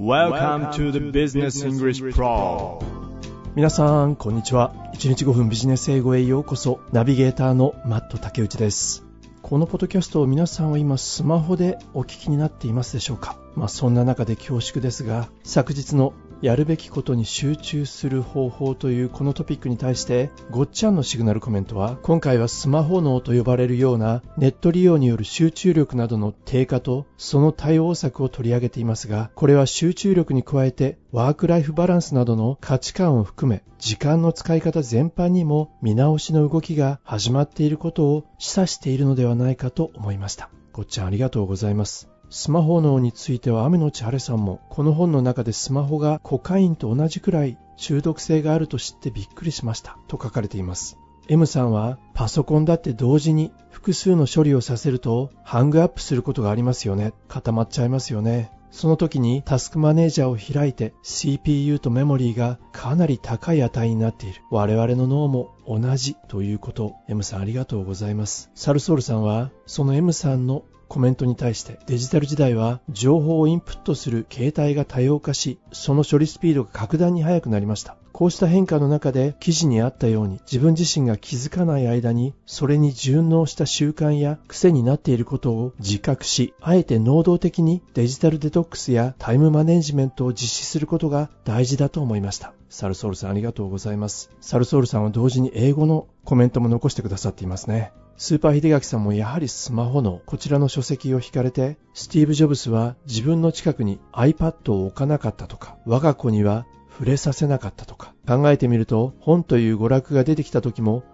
Welcome to the Business English Pro 皆さん、こんにちは。1日5分ビジネス英語へようこそ。ナビゲーターのマット竹内です。このポッドキャストを皆さんは今スマホでお聞きになっていますでしょうか？まあそんな中で恐縮ですが、昨日のやるべきことに集中する方法というこのトピックに対してごっちゃんのシグナルコメントは今回はスマホ脳と呼ばれるようなネット利用による集中力などの低下とその対応策を取り上げていますがこれは集中力に加えてワークライフバランスなどの価値観を含め時間の使い方全般にも見直しの動きが始まっていることを示唆しているのではないかと思いました。ごっちゃんありがとうございます。スマホ脳については雨のち晴れさんもこの本の中でスマホがコカインと同じくらい中毒性があると知ってびっくりしましたと書かれています M さんはパソコンだって同時に複数の処理をさせるとハングアップすることがありますよね固まっちゃいますよねその時にタスクマネージャーを開いて CPU とメモリーがかなり高い値になっている。我々の脳も同じということ。M さんありがとうございます。サルソールさんはその M さんのコメントに対してデジタル時代は情報をインプットする形態が多様化し、その処理スピードが格段に速くなりました。こうした変化の中で記事にあったように自分自身が気づかない間にそれに順応した習慣や癖になっていることを自覚し、あえて能動的にデジタルデトックスやタイムマネジメントを実施することが大事だと思いました。サルソールさんありがとうございます。サルソールさんは同時に英語のコメントも残してくださっていますね。スーパー秀垣さんもやはりスマホのこちらの書籍を引かれて、スティーブ・ジョブスは自分の近くに iPad を置かなかったとか、我が子には触れさせなかったとか、考えてみると本という娯楽が出てきた時も、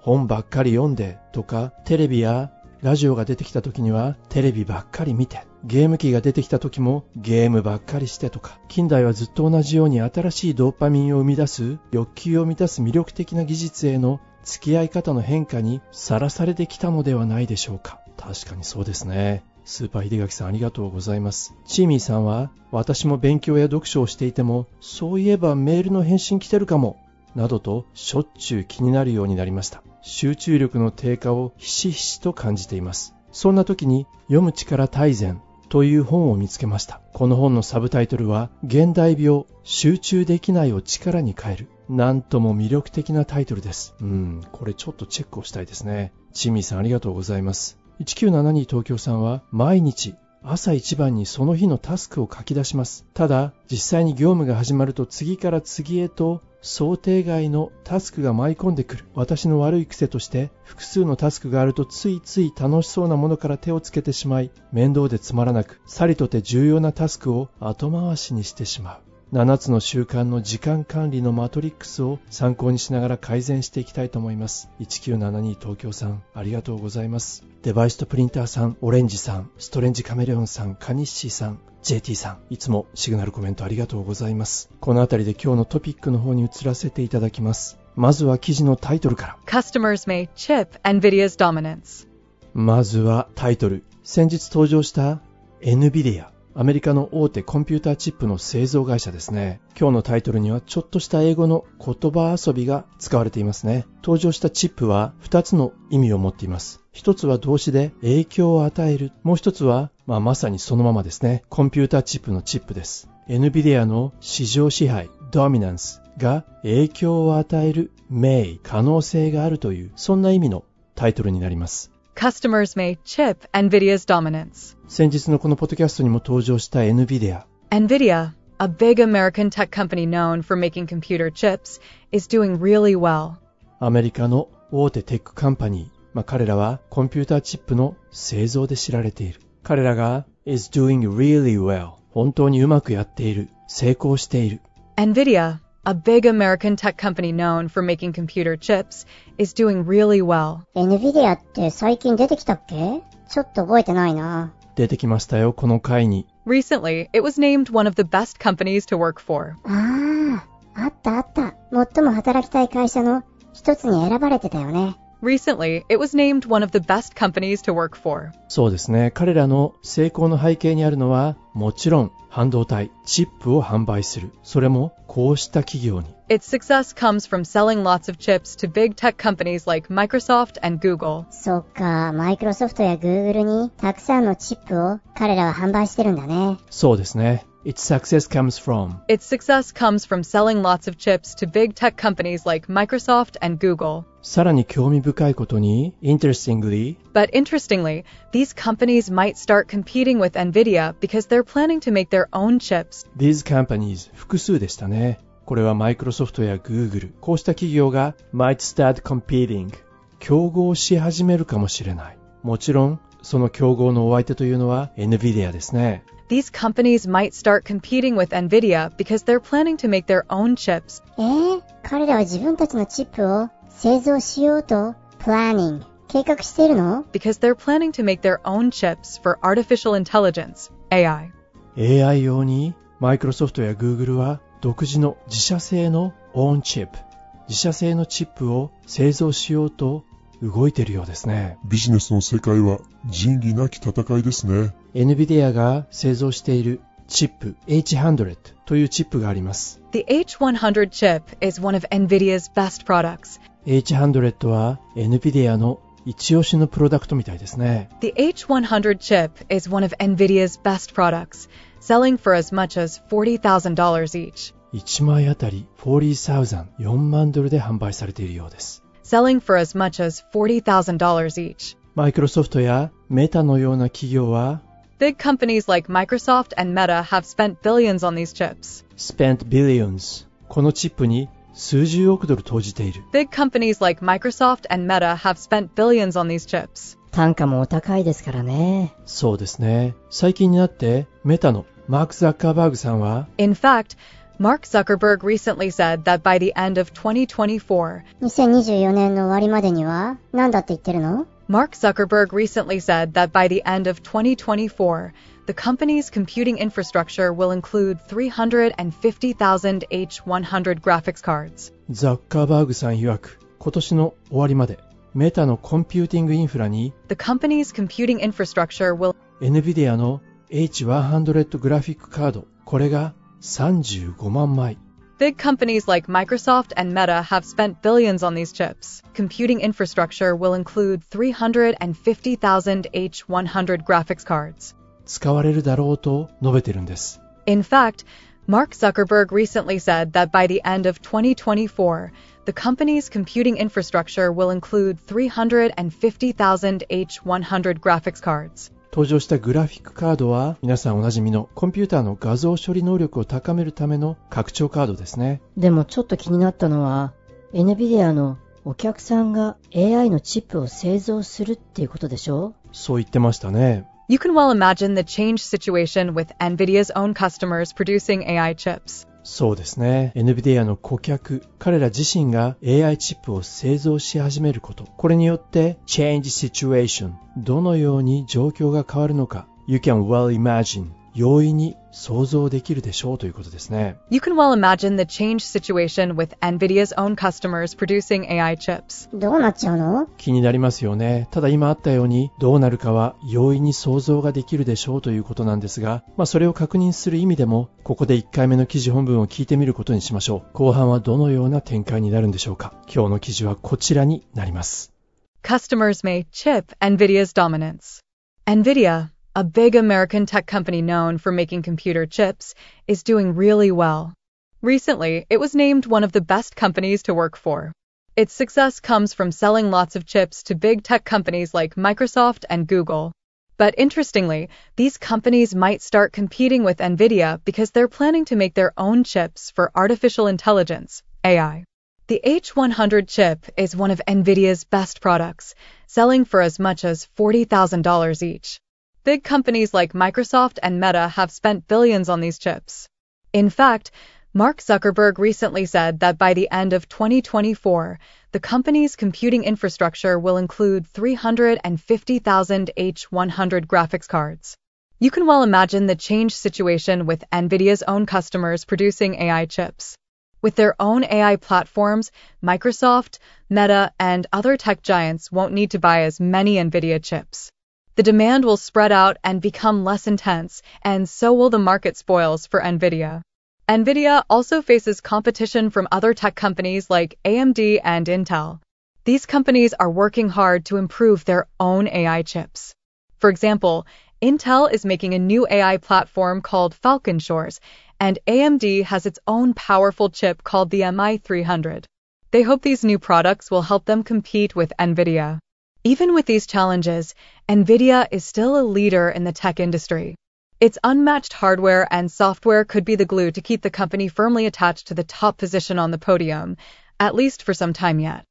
本ばっかり読んでとか、テレビやラジオが出てきた時にはテレビばっかり見て、ゲーム機が出てきた時もゲームばっかりしてとか、近代はずっと同じように新しいドーパミンを生み出す欲求を満たす魅力的な技術への付き合い方の変化にさらされてきたのではないでしょうか。確かにそうですね。スーパー秀垣さんありがとうございます。チーミーさんは、私も勉強や読書をしていても、そういえばメールの返信来てるかも、などとしょっちゅう気になるようになりました。集中力の低下をひしひしと感じています。そんな時に、読む力大全という本を見つけました。この本のサブタイトルは、現代病、集中できないを力に変える。なんとも魅力的なタイトルです。うん、これちょっとチェックをしたいですね。チミーさんありがとうございます。1972東京さんは毎日朝一番にその日のタスクを書き出します。ただ、実際に業務が始まると次から次へと想定外のタスクが舞い込んでくる。私の悪い癖として複数のタスクがあるとついつい楽しそうなものから手をつけてしまい、面倒でつまらなく、さりとて重要なタスクを後回しにしてしまう。7つの習慣の時間管理のマトリックスを参考にしながら改善していきたいと思います。1972東京さん、ありがとうございます。デバイスとプリンターさん、オレンジさん、ストレンジカメレオンさん、カニッシーさん、JT さん、いつもシグナルコメントありがとうございます。この辺りで今日のトピックの方に移らせていただきます。まずは記事のタイトルから。Customers may chip NVIDIA's dominance. まずはタイトル。先日登場した NVIDIA。アメリカの大手コンピューターチップの製造会社ですね。今日のタイトルにはちょっとした英語の言葉遊びが使われていますね。登場したチップは2つの意味を持っています。一つは動詞で影響を与える。もう一つは、まあ、まさにそのままですね。コンピューターチップのチップです。NVIDIA の市場支配、ドミナンスが影響を与える、名、可能性があるという、そんな意味のタイトルになります。Customers may chip NVIDIA's dominance. 先日のこのポッドキャストにも登場した NVIDIA。NVIDIA, a big American tech company known for making computer chips, is doing really well. アメリカの大手テックカンパニー。まあ、彼らはコンピューターチップの製造で知られている。彼らが is doing really well 本当にうまくやっている。成功している。NVIDIA, a big American tech company known for making computer chips, is doing really well. NVIDIA って最近出てきたっけちょっと覚えてないな。出てきましたよ、この回に。Recently, it was named one of the best companies to work for. ああ、あったあった。最も働きたい会社の一つに選ばれてたよね。Recently, it was named one of the best companies to work for. そうですね。彼らの成功の背景にあるのは、 もちろん半導体、チップを販売する。それもこうした企業に。Its success comes from selling lots of chips to big tech companies like Microsoft and Google. そっか、マイクロソフトや Google にたくさんのチップを彼らは販売してるんだね。そうですね。Its success comes from Its success comes from selling lots of chips to big tech companies like Microsoft and Google. さらに興味深いことに interestingly But interestingly, these companies might start competing with Nvidia because they're planning to make their own chips. these companies 複数でしたねこれはマイクロソフトや Google こうした企業が might start competing 競合し始めるかもしれないもちろんその競合のお相手というのは NVIDIA ですね These companies might start competing with Nvidia because they're planning to make their own chips. えー、彼らは自分たちのチップを製造しようと、planning、計画しているの Because they're planning to make their own chips for artificial intelligence, AI. AI 用にマイクロソフトや Google は独自の自社製の own chip 自社製のチップを製造しようと 動いているようですねビジネスの世界は仁義なき戦いですね。NVIDIA が製造しているチップ H100 というチップがあります The H100 chip is one of Nvidia's best products. H100 は NVIDIA の一押しのプロダクトみたいですね The H100 chip is one of Nvidia's best products, selling for as much as $40,000 each. 1枚あたり40,000 4万ドルで販売されているようです Selling for as much as $40,000 each. マイクロソフトやメタのような企業は Big companies like Microsoft and Meta have spent billions on these chips. spent billions このチップに数十億ドル投じている Big companies like Microsoft and Meta have spent billions on these chips. 単価もお高いですからね。そうですね最近になってメタのマーク・ザッカーバーグさんは In fact, Mark Zuckerberg recently said that by the end of 2024, 2024年の終わりまでには、何だって言ってるの Mark Zuckerberg recently said that by the end of 2024, the company's computing infrastructure will include 350,000 H100 graphics cards. ザッカーバーグさん曰く今年の終わりまでメタのコンピューティングインフラに The company's computing infrastructure will NVIDIA の H100 グラフィックカードこれが 35万枚 Big companies like Microsoft and Meta have spent billions on these chips. Computing infrastructure will include 350,000 H100 graphics cards. 使われるだろうと述べてるんです In fact, Mark Zuckerberg recently said that by the end of 2024, the company's computing infrastructure will include 350,000 H100 graphics cards. 登場したグラフィックカードは皆さんおなじみのコンピューターの画像処理能力を高めるための拡張カードですね。でもちょっと気になったのは、NVIDIA のお客さんが AI のチップを製造するっていうことでしょ？そう言ってましたね。You can well imagine the changed situation with NVIDIA's own customers producing AI chips. そうですね。NVIDIA の顧客彼ら自身が AI チップを製造し始めること。これによって change situation どのように状況が変わるのか。You can well imagine 容易に想像できるでしょうということですね。You can well imagine the changed situation with NVIDIA's own customers producing AI chips. どうなっちゃうの？気になりますよね。ただ今あったようにどうなるかは容易に想像ができるでしょうということなんですがまあそれを確認する意味でもここで1回目の記事本文を聞いてみることにしましょう。後半はどのような展開になるんでしょうか。今日の記事はこちらになります。Customers may chip NVIDIA's dominance. NVIDIA, a big American tech company known for making computer chips, is doing really well. Recently, it was named one of the best companies to work for. Its success comes from selling lots of chips to big tech companies like Microsoft and Google. But interestingly, these companies might start competing with NVIDIA because they're planning to make their own chips for artificial intelligence, AI. The H100 chip is one of NVIDIA's best products, selling for as much as $40,000 each. Big companies like Microsoft and Meta have spent billions on these chips. In fact, Mark Zuckerberg recently said that by the end of 2024, the company's computing infrastructure will include 350,000 H100 graphics cards. You can well imagine the changed situation with NVIDIA's own customers producing AI chips. With their own AI platforms, Microsoft, Meta, and other tech giants won't need to buy as many NVIDIA chips. The demand will spread out and become less intense, and so will the market spoils for NVIDIA. NVIDIA also faces competition from other tech companies like AMD and Intel. These companies are working hard to improve their own AI chips. For example, Intel is making a new AI platform called Falcon Shores, and AMD has its own powerful chip called the MI300. They hope these new products will help them compete with NVIDIA. Even with these challenges, NVIDIA is still a leader in the tech industry. Its unmatched hardware and software could be the glue to keep the company firmly attached to the top position on the podium, at least for some time yet.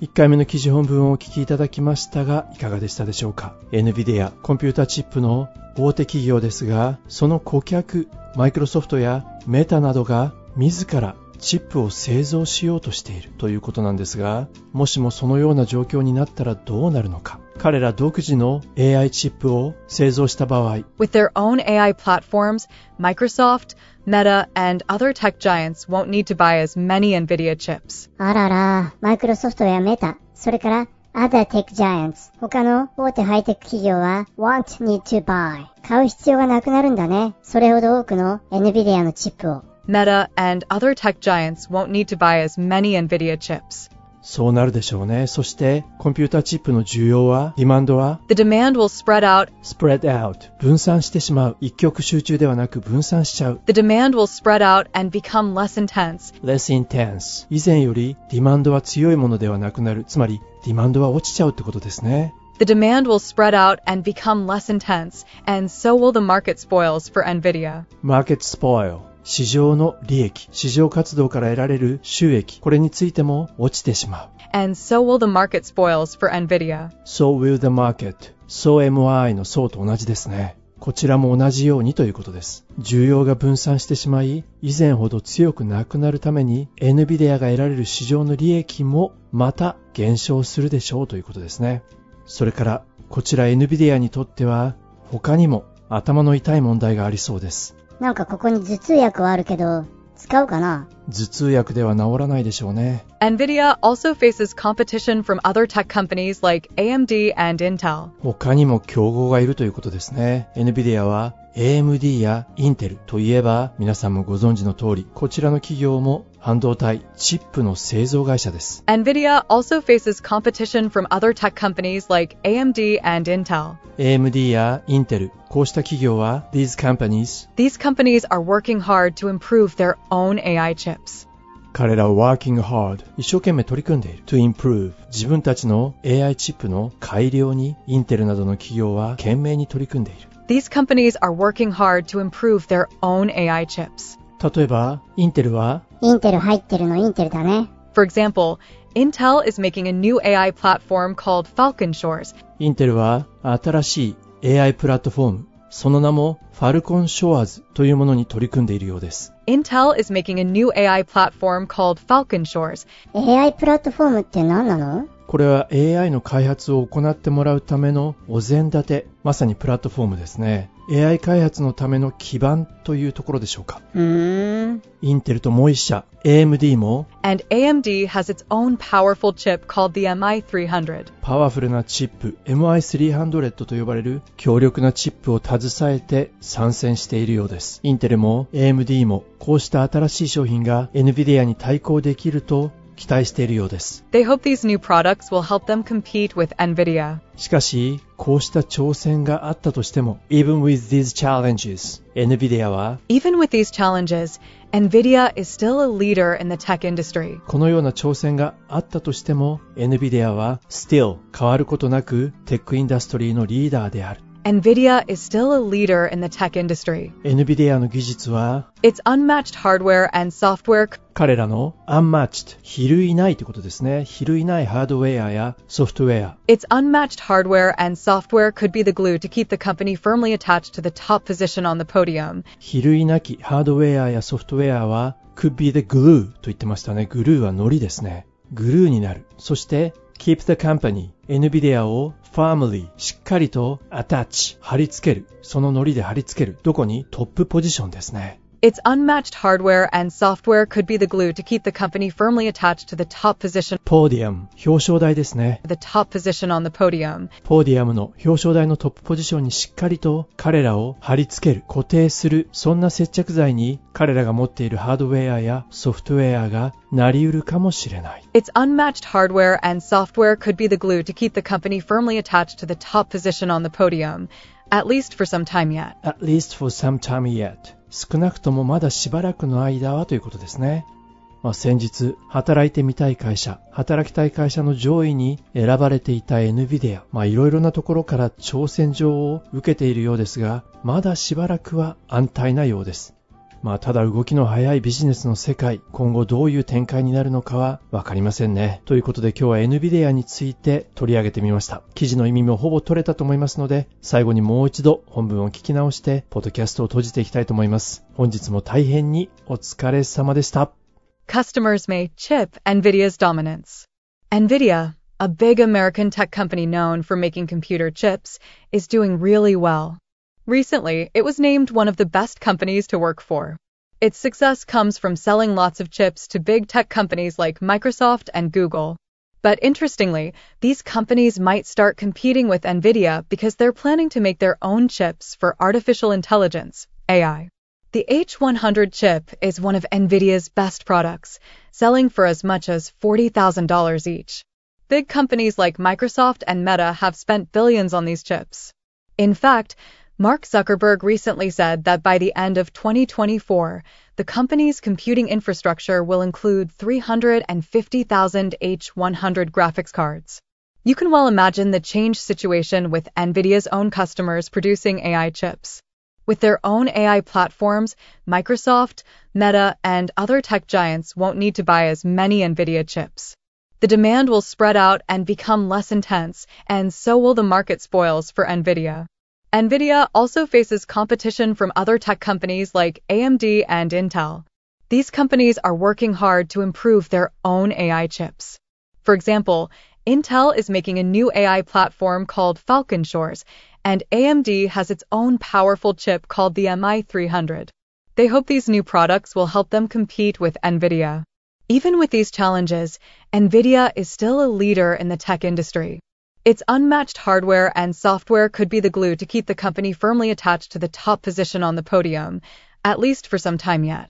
1回目の記事本文をお聞きいただきましたが、いかがでしたでしょうか ?NVIDIA、コンピュータチップの大手企業ですが、その顧客、マイクロソフトやメタなどが自ら チップを製造しようとしているということなんですが、もしもそのような状況になったらどうなるのか。彼ら独自の AI チップを製造した場合、With their own AI platforms, Microsoft, Meta, and other tech giants won't need to buy as many NVIDIA chips. あらら、マイクロソフトやメタ、それから Other Tech Giants、他の大手ハイテク企業は won't need to buy。買う必要がなくなるんだね。それほど多くの NVIDIA のチップを。Meta and other tech giants won't need to buy as many NVIDIA chips. そうなるでしょうね。そして、コンピュータチップの需要は、ディマンドは、 The demand will spread out. spread out、分散してしまう。一極集中ではなく分散しちゃう。 The demand will spread out and become less intense. less intense。以前よりディマンドは強いものではなくなる。つまり、ディマンドは落ちちゃうってことですね。 The demand will spread out and become less intense, and so will the market spoils for NVIDIA. market spoil。 市場の利益、市場活動から得られる収益、これについても落ちてしまう。And so will the market spoils for NVIDIA. so will the market。so MI の so と同じですね。こちらも同じようにということです。需要が分散してしまい、以前ほど強くなくなるために、NVIDIA が得られる市場の利益もまた減少するでしょうということですね。それから、こちら NVIDIA にとっては、他にも頭の痛い問題がありそうです。なんかここに頭痛薬はあるけど、使うかな頭痛薬では治らないでしょうね。NVIDIA also faces competition from other tech companies like AMD and Intel. 他にも競合がいるということですね。NVIDIA は AMD や Intel といえば皆さんもご存知の通り、こちらの企業も半導体、チップの製造会社です。NVIDIA also faces competition from other tech companies like AMD and Intel. AMD や Intel、こうした企業は These companies、These companies are working hard to improve their own AI chips. 彼らは working hard、一生懸命取り組んでいる to improve、自分たちの AI チップの改良に Intel などの企業は懸命に取り組んでいる。These companies are working hard to improve their own AI chips. 例えば、Intel はインテル入ってるのインテルだね。 For example, Intel is making a new AI platform called Falcon Shores. インテルは新しい AI プラットフォーム、その名も Falcon Shores というものに取り組んでいるようです。 Intel is making a new AI platform called Falcon Shores. AI プラットフォームって何なの これは AI の開発を行ってもらうためのお膳立て、まさにプラットフォームですね。AI 開発のための基盤というところでしょうか。うーん。インテルともう一社、AMD も And AMD has its own powerful chip called the MI300. パワフルなチップ MI300 と呼ばれる強力なチップを携えて参戦しているようです。インテルも AMD もこうした新しい商品が NVIDIA に対抗できると期待しているようです。They hope these new products will help them compete with NVIDIA. しかし、こうした挑戦があったとしても、even with these challenges, NVIDIA は Even with these challenges, NVIDIA is still a leader in the tech industry. このような挑戦があったとしても、NVIDIA は still 変わることなくテックインダストリーのリーダーである。NVIDIA is still a leader in the tech industry. NVIDIA の技術は Its unmatched hardware and software 彼らの unmatched 比類ないということですね。比類ないハードウェアやソフトウェア。 Its unmatched hardware and software could be the glue to keep the company firmly attached to the top position on the podium. 比類なきハードウェアやソフトウェアは could be the glue と言ってましたね。グルーは糊ですね。グルーになる。そして keep the company NVIDIA を firmly しっかりと attach 貼り付ける。そのノリで貼り付ける。どこに？トップポジションですね。Its unmatched hardware and software could be the glue to keep the company firmly attached to the top position. Podium. The top position on the podium. ポディアムの表彰台のトップポジションにしっかりと彼らを貼り付ける、固定する、そんな接着剤に彼らが持っているハードウェアやソフトウェアがなりうるかもしれない。Its unmatched hardware and software could be the glue to keep the company firmly attached to the top position on the podium, at least for some time yet. At least for some time yet. 少なくともまだしばらくの間はということですね。まあ、先日、働いてみたい会社、働きたい会社の上位に選ばれていた NVIDIA、まあ、いろいろなところから挑戦状を受けているようですが、まだしばらくは安泰なようです。まあ、ただ動きの速いビジネスの世界、今後どういう展開になるのかはわかりませんね。ということで今日は NVIDIA について取り上げてみました。記事の意味もほぼ取れたと思いますので、最後にもう一度本文を聞き直して、ポッドキャストを閉じていきたいと思います。本日も大変にお疲れ様でした。Customers may chip NVIDIA's dominance. NVIDIA, a big American tech company known for making computer chips, is doing really well. Recently, it was named one of the best companies to work for. Its success comes from selling lots of chips to big tech companies like Microsoft and Google. But interestingly, these companies might start competing with NVIDIA because they're planning to make their own chips for artificial intelligence, AI. The H100 chip is one of NVIDIA's best products, selling for as much as $40,000 each. Big companies like Microsoft and Meta have spent billions on these chips. In fact, Mark Zuckerberg recently said that by the end of 2024, the company's computing infrastructure will include 350,000 H100 graphics cards. You can well imagine the change situation with NVIDIA's own customers producing AI chips. With their own AI platforms, Microsoft, Meta, and other tech giants won't need to buy as many NVIDIA chips. The demand will spread out and become less intense, and so will the market spoils for NVIDIA. NVIDIA also faces competition from other tech companies like AMD and Intel. These companies are working hard to improve their own AI chips. For example, Intel is making a new AI platform called Falcon Shores, and AMD has its own powerful chip called the MI300. They hope these new products will help them compete with NVIDIA. Even with these challenges, NVIDIA is still a leader in the tech industry. Its unmatched hardware and software could be the glue to keep the company firmly attached to the top position on the podium, at least for some time yet.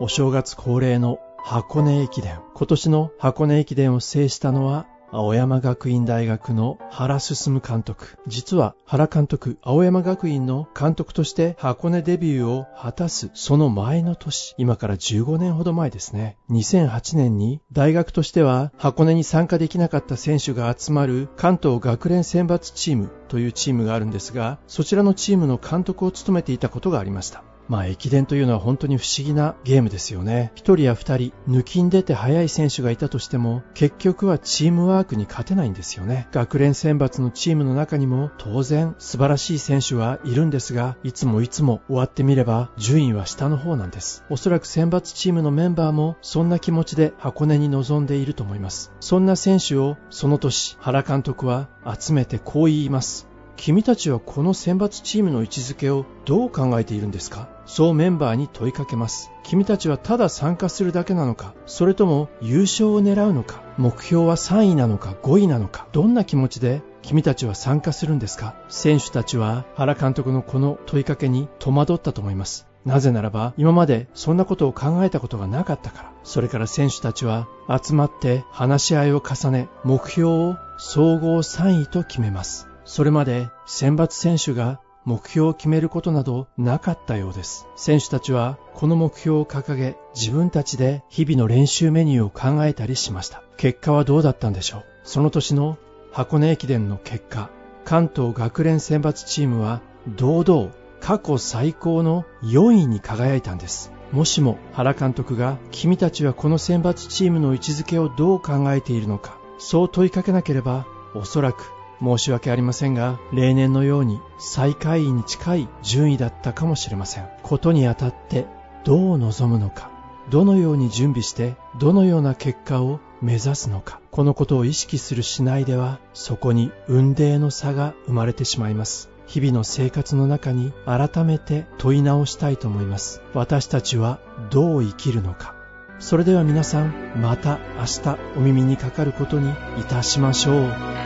お正月恒例の箱根駅伝。今年の箱根駅伝を制したのは 青山学院大学の原進監督。実は原監督、青山学院の監督として箱根デビューを果たすその前の年、今から15年ほど前ですね。2008年に大学としては箱根に参加できなかった選手が集まる関東学連選抜チームというチームがあるんですが、そちらのチームの監督を務めていたことがありました。まあ駅伝というのは本当に不思議なゲームですよね。一人や二人抜きん出て速い選手がいたとしても結局はチームワークに勝てないんですよね。学連選抜のチームの中にも当然素晴らしい選手はいるんですがいつもいつも終わってみれば順位は下の方なんです。おそらく選抜チームのメンバーもそんな気持ちで箱根に臨んでいると思います。そんな選手をその年原監督は集めてこう言います。君たちはこの選抜チームの位置づけをどう考えているんですか？そうメンバーに問いかけます。君たちはただ参加するだけなのか？それとも優勝を狙うのか？目標は3位なのか？5位なのか？どんな気持ちで君たちは参加するんですか？選手たちは原監督のこの問いかけに戸惑ったと思います。なぜならば今までそんなことを考えたことがなかったから。それから選手たちは集まって話し合いを重ね目標を総合3位と決めます。それまで選抜選手が目標を決めることなどなかったようです。選手たちはこの目標を掲げ自分たちで日々の練習メニューを考えたりしました。結果はどうだったんでしょう？その年の箱根駅伝の結果、関東学連選抜チームは堂々過去最高の4位に輝いたんです。もしも原監督が君たちはこの選抜チームの位置づけをどう考えているのか、そう問いかけなければおそらく申し訳ありませんが、例年のように最下位に近い順位だったかもしれません。ことにあたってどう望むのか、どのように準備して、どのような結果を目指すのか、このことを意識するしないでは、そこに運命の差が生まれてしまいます。日々の生活の中に改めて問い直したいと思います。私たちはどう生きるのか。それでは皆さん、また明日お耳にかかることにいたしましょう。